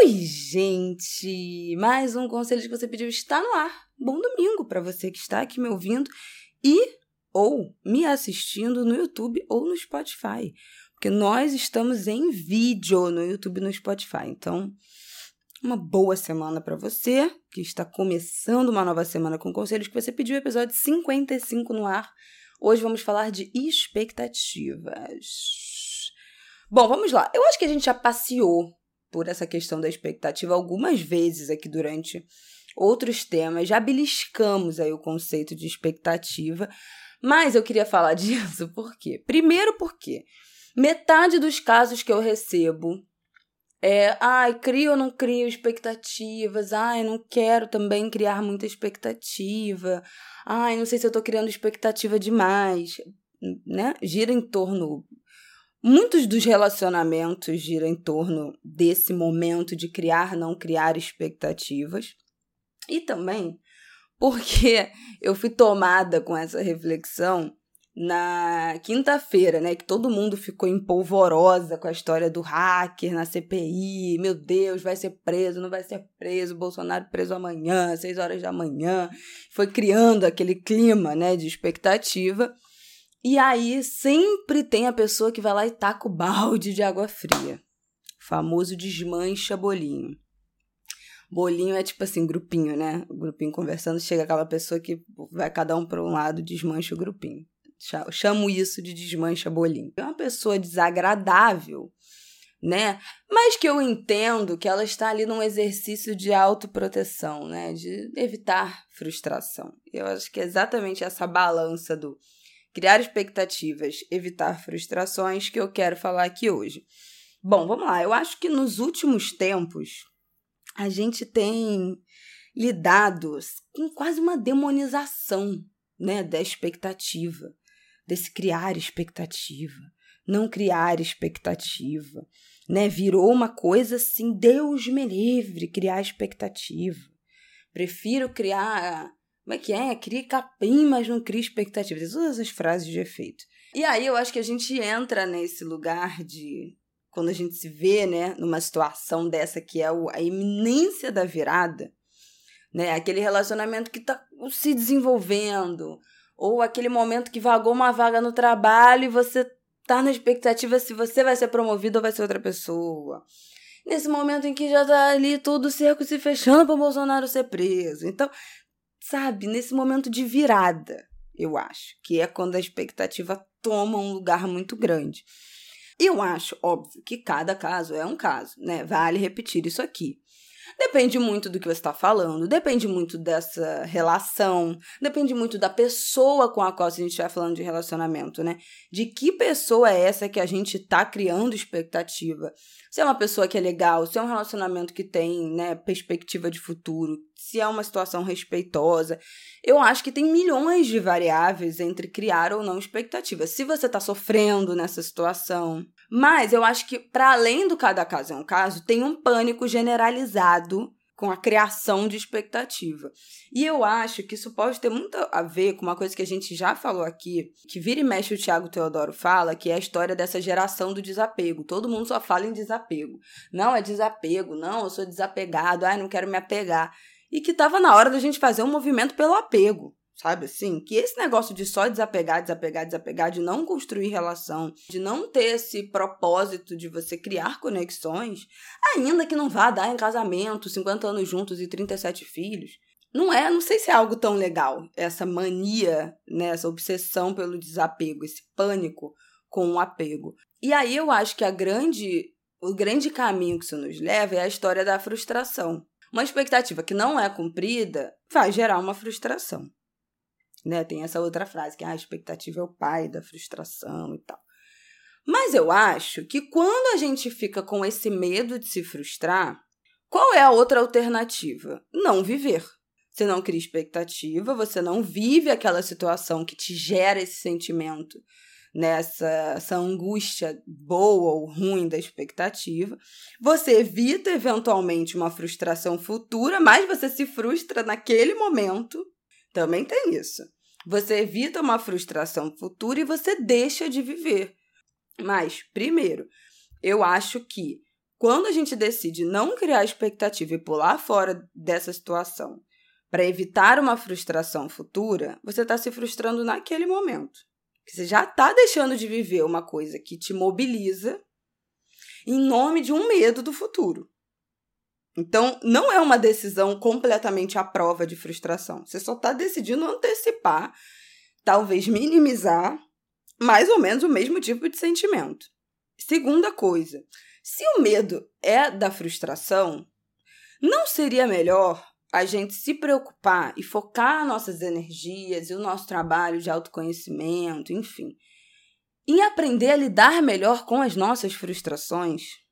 Oi, gente! Mais um conselho que você pediu está no ar. Bom domingo para você que está aqui me ouvindo e ou me assistindo no YouTube ou no Spotify. Porque nós estamos em vídeo no YouTube e no Spotify. Então, uma boa semana para você que está começando uma nova semana com conselhos que você pediu, episódio 55 no ar. Hoje vamos falar de expectativas. Bom, vamos lá. Eu acho que a gente já passeou por essa questão da expectativa algumas vezes aqui durante outros temas, já beliscamos aí o conceito de expectativa, mas eu queria falar disso por quê? Primeiro porque metade dos casos que eu recebo é, ai, crio ou não crio expectativas, ai, não quero também criar muita expectativa, ai, não sei se eu tô criando expectativa demais, né? Gira em torno Muitos dos relacionamentos giram em torno desse momento de criar, não criar expectativas. E também porque eu fui tomada com essa reflexão na quinta-feira, né, que todo mundo ficou empolvorosa com a história do hacker na CPI. Meu Deus, vai ser preso, não vai ser preso, Bolsonaro preso amanhã, seis horas da manhã. Foi criando aquele clima, né, de expectativa. E aí sempre tem a pessoa que vai lá e taca o balde de água fria. Famoso desmancha bolinho. Bolinho é tipo assim, grupinho, né? O grupinho conversando, chega aquela pessoa que vai cada um para um lado, desmancha o grupinho. Chamo isso de desmancha bolinho. É uma pessoa desagradável, né? Mas que eu entendo que ela está ali num exercício de autoproteção, né? De evitar frustração. Eu acho que é exatamente essa balança do criar expectativas, evitar frustrações que eu quero falar aqui hoje. Bom, vamos lá. Eu acho que nos últimos tempos a gente tem lidado com quase uma demonização, né, da expectativa, desse criar expectativa, não criar expectativa, né? Virou uma coisa assim, Deus me livre criar expectativa. Prefiro criar como é que é? Cria capim, mas não cria expectativas. Todas as frases de efeito. E aí eu acho que a gente entra nesse lugar de. Quando a gente se vê, né, numa situação dessa que é a iminência da virada, né? Aquele relacionamento que está se desenvolvendo, ou aquele momento que vagou uma vaga no trabalho e você tá na expectativa se você vai ser promovido ou vai ser outra pessoa. Nesse momento em que já tá ali todo o cerco se fechando para Bolsonaro ser preso. Então, sabe, nesse momento de virada, eu acho, que é quando a expectativa toma um lugar muito grande. Eu acho, óbvio, que cada caso é um caso, né? Vale repetir isso aqui. Depende muito do que você está falando, depende muito dessa relação, depende muito da pessoa com a qual a gente está falando de relacionamento, né? De que pessoa é essa que a gente está criando expectativa? Se é uma pessoa que é legal, se é um relacionamento que tem, né, perspectiva de futuro, se é uma situação respeitosa. Eu acho que tem milhões de variáveis entre criar ou não expectativa. Se você está sofrendo nessa situação, mas eu acho que, para além do cada caso é um caso, tem um pânico generalizado com a criação de expectativa. E eu acho que isso pode ter muito a ver com uma coisa que a gente já falou aqui, que vira e mexe o Tiago Teodoro fala, que é a história dessa geração do desapego. Todo mundo só fala em desapego. Não é desapego, não, eu sou desapegado, ai, não quero me apegar. E que estava na hora da gente fazer um movimento pelo apego sabe assim? Que esse negócio de só desapegar, desapegar, desapegar, de não construir relação, de não ter esse propósito de você criar conexões, ainda que não vá dar em casamento, 50 anos juntos e 37 filhos. Não é, não sei se é algo tão legal, essa mania, né, essa obsessão pelo desapego, esse pânico com o apego. E aí eu acho que a grande, o grande caminho que isso nos leva é a história da frustração. Uma expectativa que não é cumprida vai gerar uma frustração. Né? Tem essa outra frase que ah, a expectativa é o pai da frustração e tal. Mas eu acho que quando a gente fica com esse medo de se frustrar, qual é a outra alternativa? Não viver. Você não cria expectativa, você não vive aquela situação que te gera esse sentimento, nessa essa angústia boa ou ruim da expectativa. Você evita eventualmente uma frustração futura, mas você se frustra naquele momento. Também tem isso. Você evita uma frustração futura e você deixa de viver. Mas, primeiro, eu acho que quando a gente decide não criar expectativa e pular fora dessa situação para evitar uma frustração futura, você está se frustrando naquele momento. Você já está deixando de viver uma coisa que te mobiliza em nome de um medo do futuro. Então, não é uma decisão completamente à prova de frustração. Você só está decidindo antecipar, talvez minimizar, mais ou menos o mesmo tipo de sentimento. Segunda coisa, se o medo é da frustração, não seria melhor a gente se preocupar e focar nossas energias e o nosso trabalho de autoconhecimento, enfim, em aprender a lidar melhor com as nossas frustrações?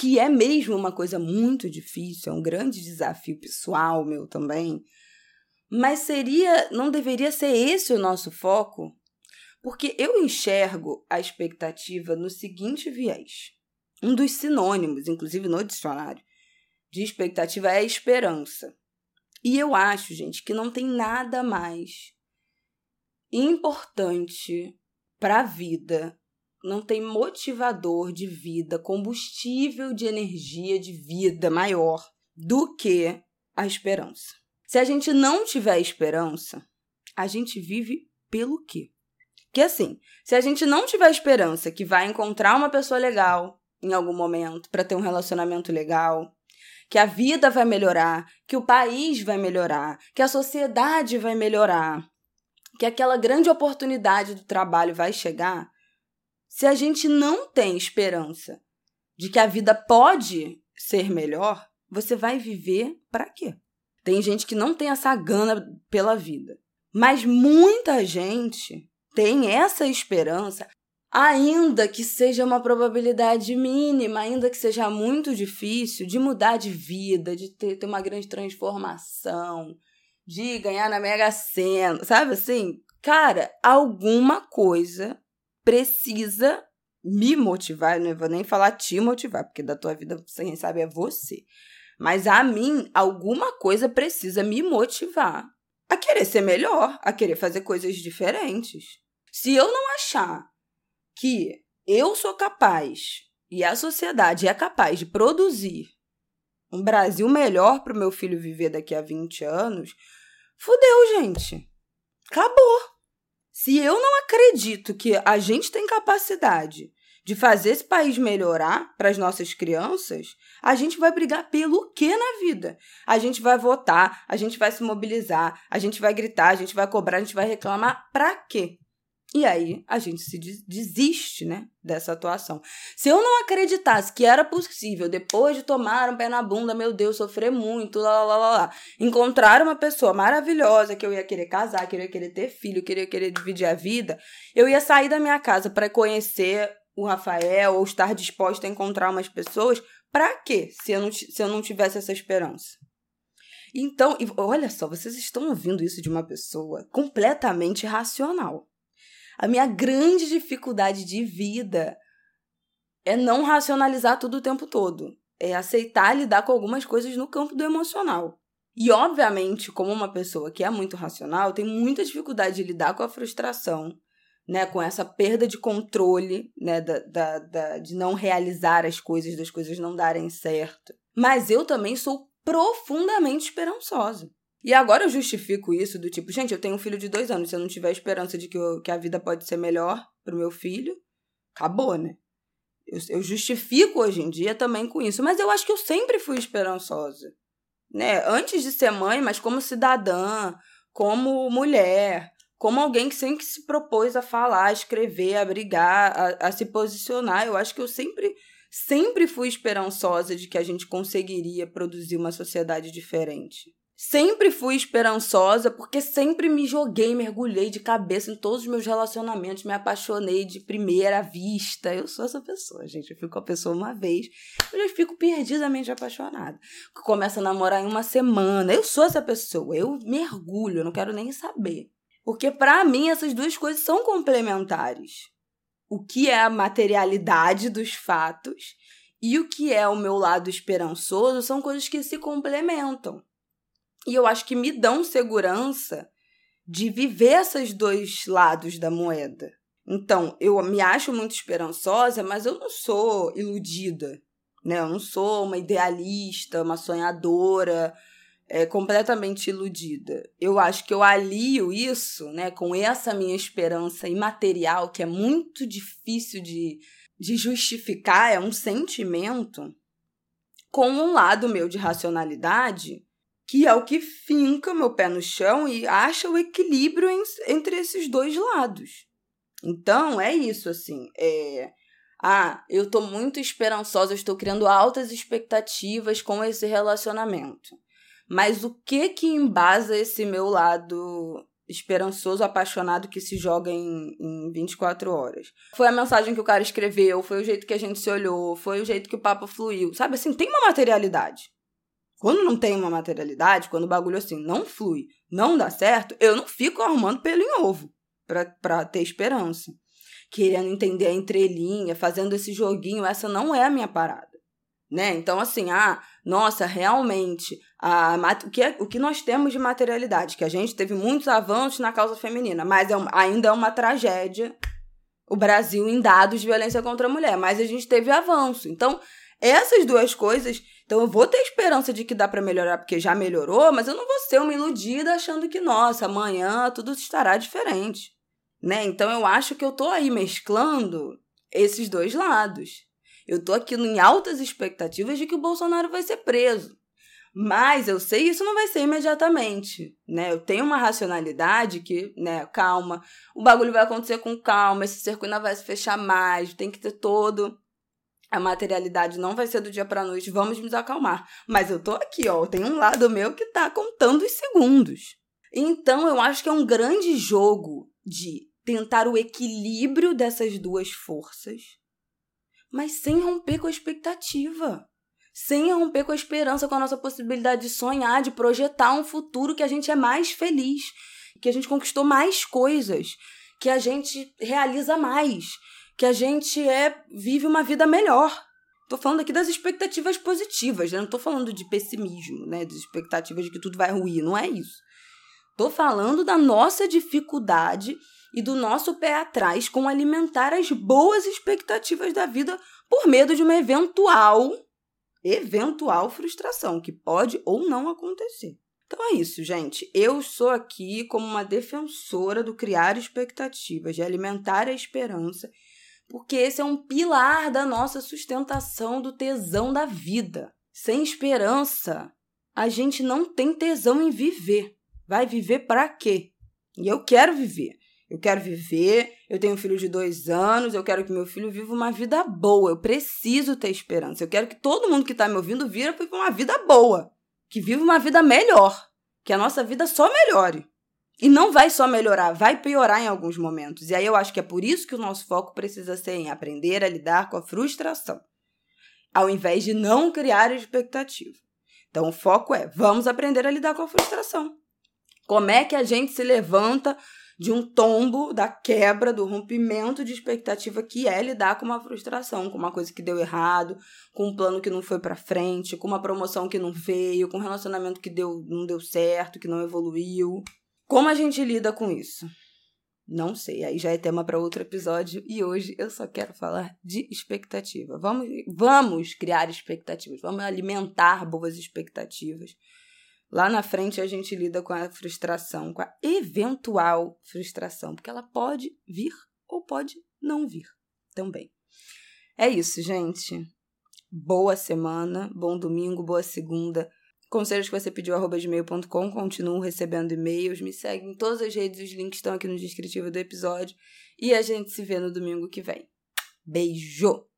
que é mesmo uma coisa muito difícil, é um grande desafio pessoal meu também. Mas seria, não deveria ser esse o nosso foco? Porque eu enxergo a expectativa no seguinte viés. Um dos sinônimos, inclusive no dicionário, de expectativa é esperança. E eu acho, gente, que não tem nada mais importante para a vida não tem motivador de vida, combustível de energia de vida maior do que a esperança. Se a gente não tiver esperança, a gente vive pelo quê? Que assim, se a gente não tiver esperança que vai encontrar uma pessoa legal em algum momento para ter um relacionamento legal, que a vida vai melhorar, que o país vai melhorar, que a sociedade vai melhorar, que aquela grande oportunidade do trabalho vai chegar, se a gente não tem esperança de que a vida pode ser melhor, você vai viver para quê? Tem gente que não tem essa gana pela vida. Mas muita gente tem essa esperança, ainda que seja uma probabilidade mínima, ainda que seja muito difícil, de mudar de vida, de ter, ter uma grande transformação, de ganhar na Mega Sena, sabe assim? Cara, alguma coisa precisa me motivar, eu não vou nem falar te motivar, porque da tua vida quem sabe é você. Mas a mim, alguma coisa precisa me motivar a querer ser melhor, a querer fazer coisas diferentes. Se eu não achar que eu sou capaz e a sociedade é capaz de produzir um Brasil melhor para o meu filho viver daqui a 20 anos, fudeu, gente. Acabou. Se eu não acredito que a gente tem capacidade de fazer esse país melhorar para as nossas crianças, a gente vai brigar pelo que na vida? A gente vai votar, a gente vai se mobilizar, a gente vai gritar, a gente vai cobrar, a gente vai reclamar para quê? E aí a gente se desiste, né, dessa atuação. Se eu não acreditasse que era possível, depois de tomar um pé na bunda, meu Deus, sofrer muito, lá, lá, lá, lá, encontrar uma pessoa maravilhosa que eu ia querer casar, que eu ia querer ter filho, que eu ia querer dividir a vida, eu ia sair da minha casa para conhecer o Rafael ou estar disposta a encontrar umas pessoas, para quê? Se eu não, se eu não tivesse essa esperança. Então, olha só, vocês estão ouvindo isso de uma pessoa completamente racional. A minha grande dificuldade de vida é não racionalizar tudo o tempo todo. É aceitar lidar com algumas coisas no campo do emocional. E, obviamente, como uma pessoa que é muito racional, tem muita dificuldade de lidar com a frustração, né? Com essa perda de controle, né? Da, da, da, de não realizar as coisas, das coisas não darem certo. Mas eu também sou profundamente esperançosa. E agora eu justifico isso do tipo, gente, eu tenho um filho de dois anos, se eu não tiver esperança de que, eu, que a vida pode ser melhor pro meu filho, acabou, né? Eu, eu justifico hoje em dia também com isso, mas eu acho que eu sempre fui esperançosa, né? Antes de ser mãe, mas como cidadã, como mulher, como alguém que sempre se propôs a falar, a escrever, a brigar, a, a se posicionar. Eu acho que eu sempre, sempre fui esperançosa de que a gente conseguiria produzir uma sociedade diferente. Sempre fui esperançosa porque sempre me joguei, mergulhei de cabeça em todos os meus relacionamentos, me apaixonei de primeira vista. Eu sou essa pessoa, gente. Eu fico com a pessoa uma vez, eu já fico perdidamente apaixonada. Começa a namorar em uma semana. Eu sou essa pessoa. Eu mergulho, eu não quero nem saber. Porque para mim essas duas coisas são complementares. O que é a materialidade dos fatos e o que é o meu lado esperançoso são coisas que se complementam. E eu acho que me dão segurança de viver esses dois lados da moeda. Então, eu me acho muito esperançosa, mas eu não sou iludida, né? Eu não sou uma idealista, uma sonhadora, é, completamente iludida. Eu acho que eu alio isso, né, com essa minha esperança imaterial, que é muito difícil de, de justificar, é um sentimento, com um lado meu de racionalidade que é o que finca meu pé no chão e acha o equilíbrio em, entre esses dois lados. Então, é isso, assim. É, ah, eu tô muito esperançosa, estou criando altas expectativas com esse relacionamento. Mas o que que embasa esse meu lado esperançoso, apaixonado que se joga em, em 24 horas? Foi a mensagem que o cara escreveu, foi o jeito que a gente se olhou, foi o jeito que o papo fluiu. Sabe assim, tem uma materialidade. Quando não tem uma materialidade, quando o bagulho assim não flui, não dá certo, eu não fico arrumando pelo em ovo pra ter esperança. Querendo entender a entrelinha, fazendo esse joguinho, essa não é a minha parada. Né? Então, assim, ah, nossa, realmente, a, o, que é, o que nós temos de materialidade? Que a gente teve muitos avanços na causa feminina, mas é um, ainda é uma tragédia o Brasil em dados de violência contra a mulher, mas a gente teve avanço. Então, essas duas coisas então eu vou ter esperança de que dá para melhorar porque já melhorou, mas eu não vou ser uma iludida achando que nossa, amanhã tudo estará diferente, né? Então eu acho que eu tô aí mesclando esses dois lados. Eu tô aqui em altas expectativas de que o Bolsonaro vai ser preso. Mas eu sei isso não vai ser imediatamente, né? Eu tenho uma racionalidade que, né, calma, o bagulho vai acontecer com calma, esse cerco ainda vai se fechar mais, tem que ter todo a materialidade não vai ser do dia para noite, vamos nos acalmar. Mas eu tô aqui, ó, tem um lado meu que tá contando os segundos. Então eu acho que é um grande jogo de tentar o equilíbrio dessas duas forças, mas sem romper com a expectativa. Sem romper com a esperança, com a nossa possibilidade de sonhar, de projetar um futuro que a gente é mais feliz, que a gente conquistou mais coisas, que a gente realiza mais, que a gente é vive uma vida melhor. Tô falando aqui das expectativas positivas, né? Não tô falando de pessimismo, né? Das expectativas de que tudo vai ruir, não é isso. Tô falando da nossa dificuldade e do nosso pé atrás com alimentar as boas expectativas da vida por medo de uma eventual eventual frustração que pode ou não acontecer. Então é isso, gente. Eu sou aqui como uma defensora do criar expectativas, de alimentar a esperança porque esse é um pilar da nossa sustentação do tesão da vida. Sem esperança, a gente não tem tesão em viver. Vai viver para quê? E eu quero viver. Eu quero viver, eu tenho um filho de dois anos, eu quero que meu filho viva uma vida boa. Eu preciso ter esperança. Eu quero que todo mundo que está me ouvindo vira para uma vida boa. Que viva uma vida melhor. Que a nossa vida só melhore. E não vai só melhorar, vai piorar em alguns momentos. E aí eu acho que é por isso que o nosso foco precisa ser em aprender a lidar com a frustração, ao invés de não criar expectativa. Então o foco é: vamos aprender a lidar com a frustração. Como é que a gente se levanta de um tombo, da quebra, do rompimento de expectativa que é lidar com uma frustração, com uma coisa que deu errado, com um plano que não foi para frente, com uma promoção que não veio, com um relacionamento que deu, não deu certo, que não evoluiu. Como a gente lida com isso? Não sei, aí já é tema para outro episódio e hoje eu só quero falar de expectativa. Vamos, vamos criar expectativas, vamos alimentar boas expectativas. Lá na frente a gente lida com a frustração, com a eventual frustração, porque ela pode vir ou pode não vir também. É isso, gente. Boa semana, bom domingo, boa segunda. Conselhos que você pediu, arroba gmail.com. Continuo recebendo e-mails. Me segue em todas as redes. Os links estão aqui no descritivo do episódio. E a gente se vê no domingo que vem. Beijo!